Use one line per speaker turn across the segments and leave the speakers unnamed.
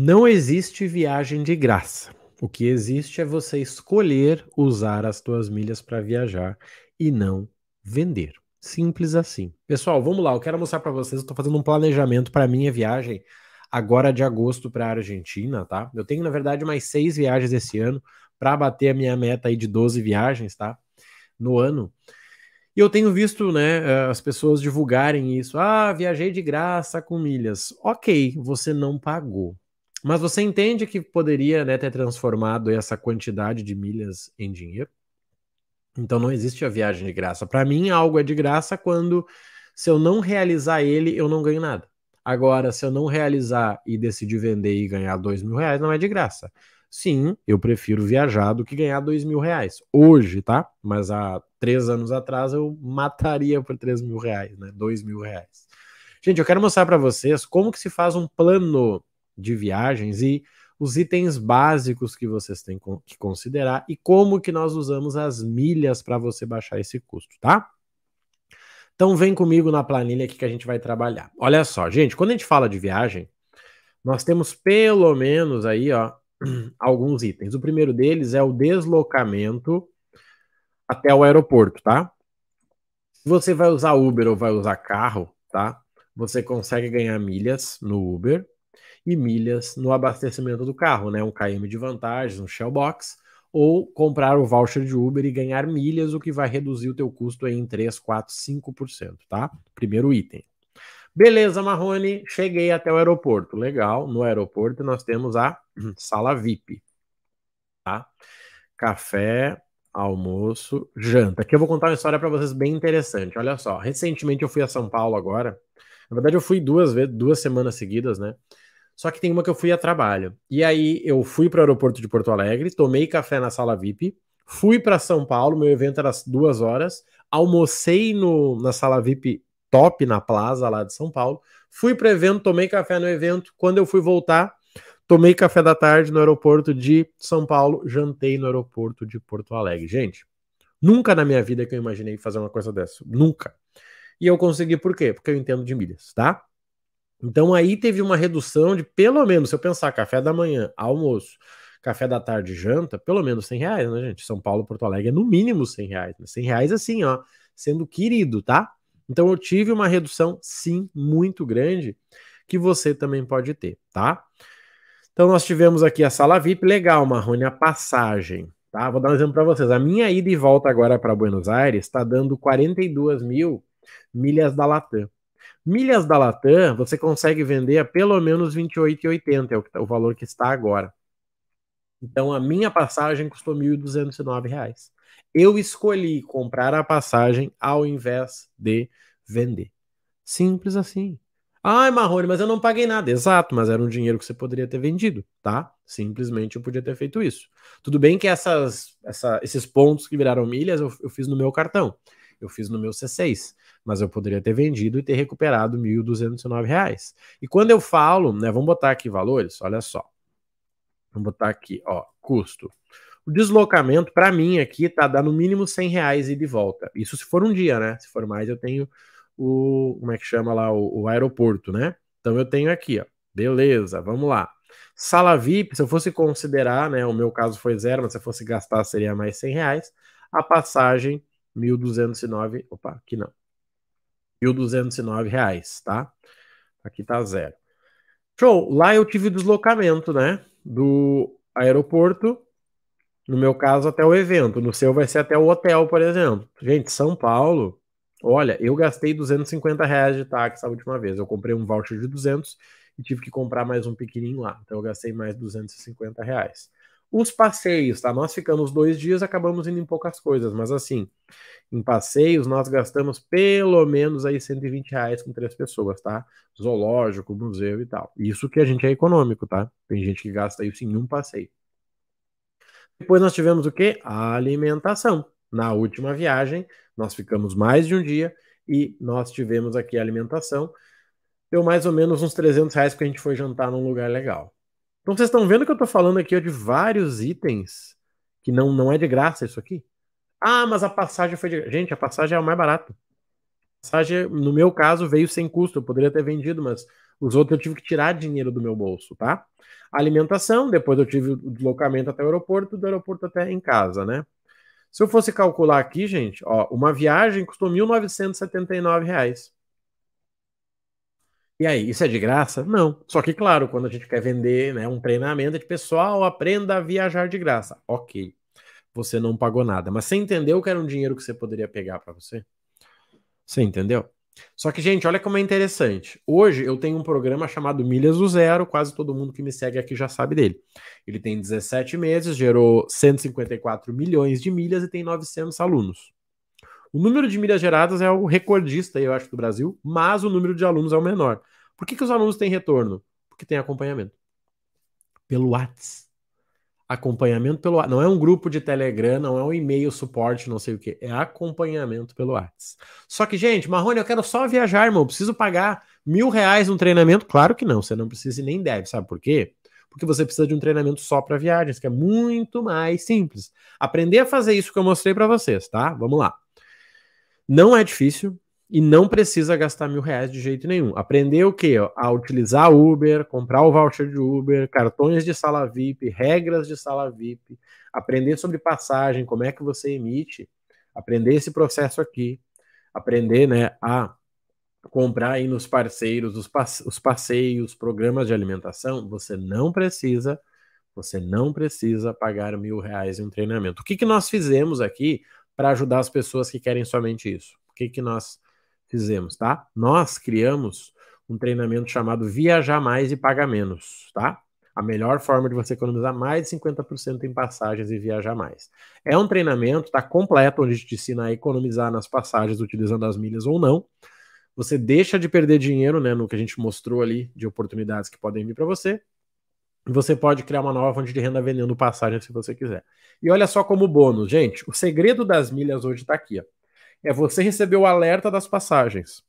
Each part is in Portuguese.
Não existe viagem de graça. O que existe é você escolher usar as tuas milhas para viajar e não vender. Simples assim. Pessoal, vamos lá. Eu quero mostrar para vocês. Estou fazendo um planejamento para minha viagem agora de agosto para a Argentina, tá? Eu tenho, na verdade, mais seis viagens esse ano para bater a minha meta aí de 12 viagens, tá? No ano. E eu tenho visto, né, eh, as pessoas divulgarem isso. Ah, viajei de graça com milhas. Ok, você não pagou. Mas você entende que poderia né, ter transformado essa quantidade de milhas em dinheiro? Então não existe a viagem de graça. Para mim, algo é de graça quando, se eu não realizar ele, eu não ganho nada. Agora, se eu não realizar e decidir vender e ganhar dois mil reais, não é de graça. Sim, eu prefiro viajar do que ganhar dois mil reais. Hoje, tá? Mas há três anos atrás eu mataria por três mil reais, né? Dois mil reais. Gente, eu quero mostrar para vocês como que se faz um plano de viagens e os itens básicos que vocês têm que considerar e como que nós usamos as milhas para você baixar esse custo, tá? Então vem comigo na planilha aqui que a gente vai trabalhar. Olha só, gente, quando a gente fala de viagem, nós temos pelo menos aí, ó, alguns itens. O primeiro deles é o deslocamento até o aeroporto, tá? Se você vai usar Uber ou vai usar carro, tá? Você consegue ganhar milhas no Uber e milhas no abastecimento do carro, né? Um KM de vantagens, um Shellbox, ou comprar o voucher de Uber e ganhar milhas, o que vai reduzir o teu custo em 3, 4, 5%, tá? Primeiro item. Beleza, Marrone, cheguei até o aeroporto. Legal, no aeroporto nós temos a sala VIP, tá? Café, almoço, janta. Aqui eu vou contar uma história para vocês bem interessante. Olha só, recentemente eu fui a São Paulo agora. Na verdade, eu fui duas vezes, duas semanas seguidas, né? Só que tem uma que eu fui a trabalho. E aí eu fui para o aeroporto de Porto Alegre, tomei café na sala VIP, fui para São Paulo, meu evento era às duas horas, almocei no, na sala VIP top na plaza lá de São Paulo, fui para evento, tomei café no evento. Quando eu fui voltar, tomei café da tarde no aeroporto de São Paulo, jantei no aeroporto de Porto Alegre. Gente, nunca na minha vida que eu imaginei fazer uma coisa dessa. Nunca. E eu consegui por quê? Porque eu entendo de milhas, tá? Então aí teve uma redução de pelo menos, se eu pensar café da manhã, almoço, café da tarde, janta, pelo menos 100 reais, né, gente? São Paulo, Porto Alegre é no mínimo 100 reais. Né? 100 reais assim, ó, sendo querido, tá? Então eu tive uma redução, sim, muito grande, que você também pode ter, tá? Então nós tivemos aqui a sala VIP, legal, Marrone, a passagem, tá? Vou dar um exemplo para vocês. A minha ida e volta agora para Buenos Aires está dando 42 mil milhas da Latam. Milhas da Latam você consegue vender a pelo menos R$ 28,80, é o, tá, o valor que está agora. Então a minha passagem custou R$ 1.209. Eu escolhi comprar a passagem ao invés de vender. Simples assim. Ai, Marrone, mas eu não paguei nada. Exato, mas era um dinheiro que você poderia ter vendido, tá? Simplesmente eu podia ter feito isso. Tudo bem que essas, essa, esses pontos que viraram milhas eu, eu fiz no meu cartão eu fiz no meu C6, mas eu poderia ter vendido e ter recuperado R$ 1.209. E quando eu falo, né, vamos botar aqui valores, olha só. Vamos botar aqui, ó, custo. O deslocamento, para mim, aqui tá dando no mínimo 100 reais e de volta. Isso se for um dia, né? Se for mais, eu tenho o, como é que chama lá, o, o aeroporto, né? Então eu tenho aqui, ó. Beleza, vamos lá. Sala VIP, se eu fosse considerar, né? O meu caso foi zero, mas se eu fosse gastar seria mais 100 reais. A passagem 1.209, opa, aqui não. 1.209 reais, tá? Aqui tá zero. Show, lá eu tive deslocamento, né? Do aeroporto, no meu caso, até o evento. No seu vai ser até o hotel, por exemplo. Gente, São Paulo, olha, eu gastei 250 reais de táxi a última vez. Eu comprei um voucher de 200 e tive que comprar mais um pequenininho lá. Então eu gastei mais 250 reais. Os passeios, tá? Nós ficamos dois dias, acabamos indo em poucas coisas, mas assim, em passeios nós gastamos pelo menos aí 120 reais com três pessoas, tá? Zoológico, museu e tal. Isso que a gente é econômico, tá? Tem gente que gasta isso em um passeio. Depois nós tivemos o que? A alimentação. Na última viagem, nós ficamos mais de um dia e nós tivemos aqui a alimentação. Deu mais ou menos uns 300 reais porque a gente foi jantar num lugar legal. Então vocês estão vendo que eu estou falando aqui ó, de vários itens que não, não é de graça isso aqui? Ah, mas a passagem foi de. Gente, a passagem é o mais barato. A passagem, no meu caso, veio sem custo. Eu poderia ter vendido, mas Os outros eu tive que tirar dinheiro do meu bolso, tá? Alimentação, depois eu tive o deslocamento até o aeroporto, do aeroporto até em casa, né? Se eu fosse calcular aqui, gente, ó, uma viagem custou R$ 1.979. E aí, isso é de graça? Não. Só que, claro, quando a gente quer vender né, um treinamento de pessoal, aprenda a viajar de graça. Ok. Você não pagou nada. Mas você entendeu que era um dinheiro que você poderia pegar para você? Você entendeu? Só que, gente, olha como é interessante. Hoje eu tenho um programa chamado Milhas do Zero, quase todo mundo que me segue aqui já sabe dele. Ele tem 17 meses, gerou 154 milhões de milhas e tem 900 alunos. O número de milhas geradas é o recordista, eu acho, do Brasil, mas o número de alunos é o menor. Por que, que os alunos têm retorno? Porque tem acompanhamento. Pelo WhatsApp. Acompanhamento pelo WhatsApp. Não é um grupo de Telegram, não é um e-mail suporte, não sei o que. É acompanhamento pelo WhatsApp. Só que, gente, Marrone, eu quero só viajar, irmão. Preciso pagar mil reais no treinamento? Claro que não. Você não precisa e nem deve. Sabe por quê? Porque você precisa de um treinamento só para viagens, que é muito mais simples. Aprender a fazer isso que eu mostrei para vocês, tá? Vamos lá. Não é difícil e não precisa gastar mil reais de jeito nenhum. Aprender o quê? A utilizar Uber, comprar o voucher de Uber, cartões de sala VIP, regras de sala VIP, aprender sobre passagem, como é que você emite, aprender esse processo aqui, aprender né, a comprar aí nos parceiros os, os passeios, programas de alimentação, você não precisa, você não precisa pagar mil reais em um treinamento. O que, que nós fizemos aqui para ajudar as pessoas que querem somente isso. O que, que nós fizemos, tá? Nós criamos um treinamento chamado Viajar Mais e Pagar Menos, tá? A melhor forma de você economizar mais de 50% em passagens e viajar mais. É um treinamento, tá completo, onde a gente te ensina a economizar nas passagens utilizando as milhas ou não. Você deixa de perder dinheiro, né, no que a gente mostrou ali de oportunidades que podem vir para você. Você pode criar uma nova fonte de renda vendendo passagens se você quiser. E olha só como bônus, gente, o segredo das milhas hoje está aqui. Ó. É você receber o alerta das passagens.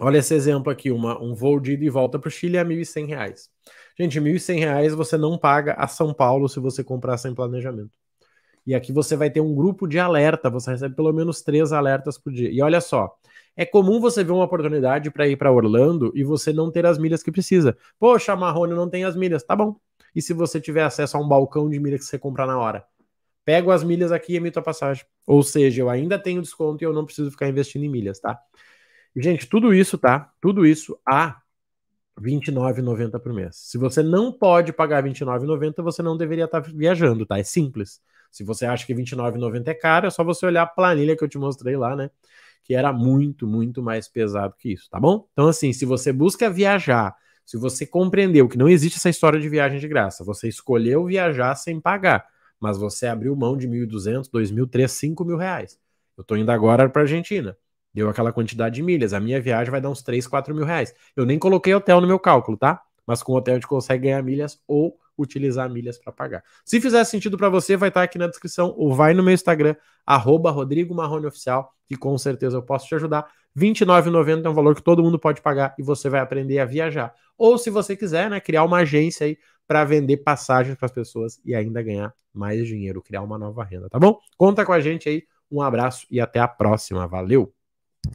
Olha esse exemplo aqui, uma, um voo de ida e volta para o Chile a R$ 1.100. Gente, R$ 1.100 você não paga a São Paulo se você comprar sem planejamento. E aqui você vai ter um grupo de alerta, você recebe pelo menos três alertas por dia. E olha só, é comum você ver uma oportunidade para ir para Orlando e você não ter as milhas que precisa. Poxa, Marrone não tem as milhas. Tá bom. E se você tiver acesso a um balcão de milhas que você comprar na hora? Pego as milhas aqui e emito a passagem. Ou seja, eu ainda tenho desconto e eu não preciso ficar investindo em milhas, tá? Gente, tudo isso, tá? Tudo isso a R$ 29,90 por mês. Se você não pode pagar R$ 29,90, você não deveria estar viajando, tá? É simples. Se você acha que R$ 29,90 é caro, é só você olhar a planilha que eu te mostrei lá, né? Que era muito, muito mais pesado que isso, tá bom? Então, assim, se você busca viajar, se você compreendeu que não existe essa história de viagem de graça, você escolheu viajar sem pagar mas você abriu mão de 1.200, 2.000, 3.000, 5.000 reais. Eu tô indo agora para Argentina. Deu aquela quantidade de milhas. A minha viagem vai dar uns 3, 4 mil reais. Eu nem coloquei hotel no meu cálculo, tá? Mas com hotel a gente consegue ganhar milhas ou utilizar milhas para pagar. Se fizer sentido para você, vai estar tá aqui na descrição ou vai no meu Instagram, arroba Rodrigo Marrone Oficial, que com certeza eu posso te ajudar. R$29,90 é um valor que todo mundo pode pagar e você vai aprender a viajar. Ou se você quiser, né, criar uma agência aí para vender passagens para as pessoas e ainda ganhar mais dinheiro, criar uma nova renda, tá bom? Conta com a gente aí. Um abraço e até a próxima. Valeu!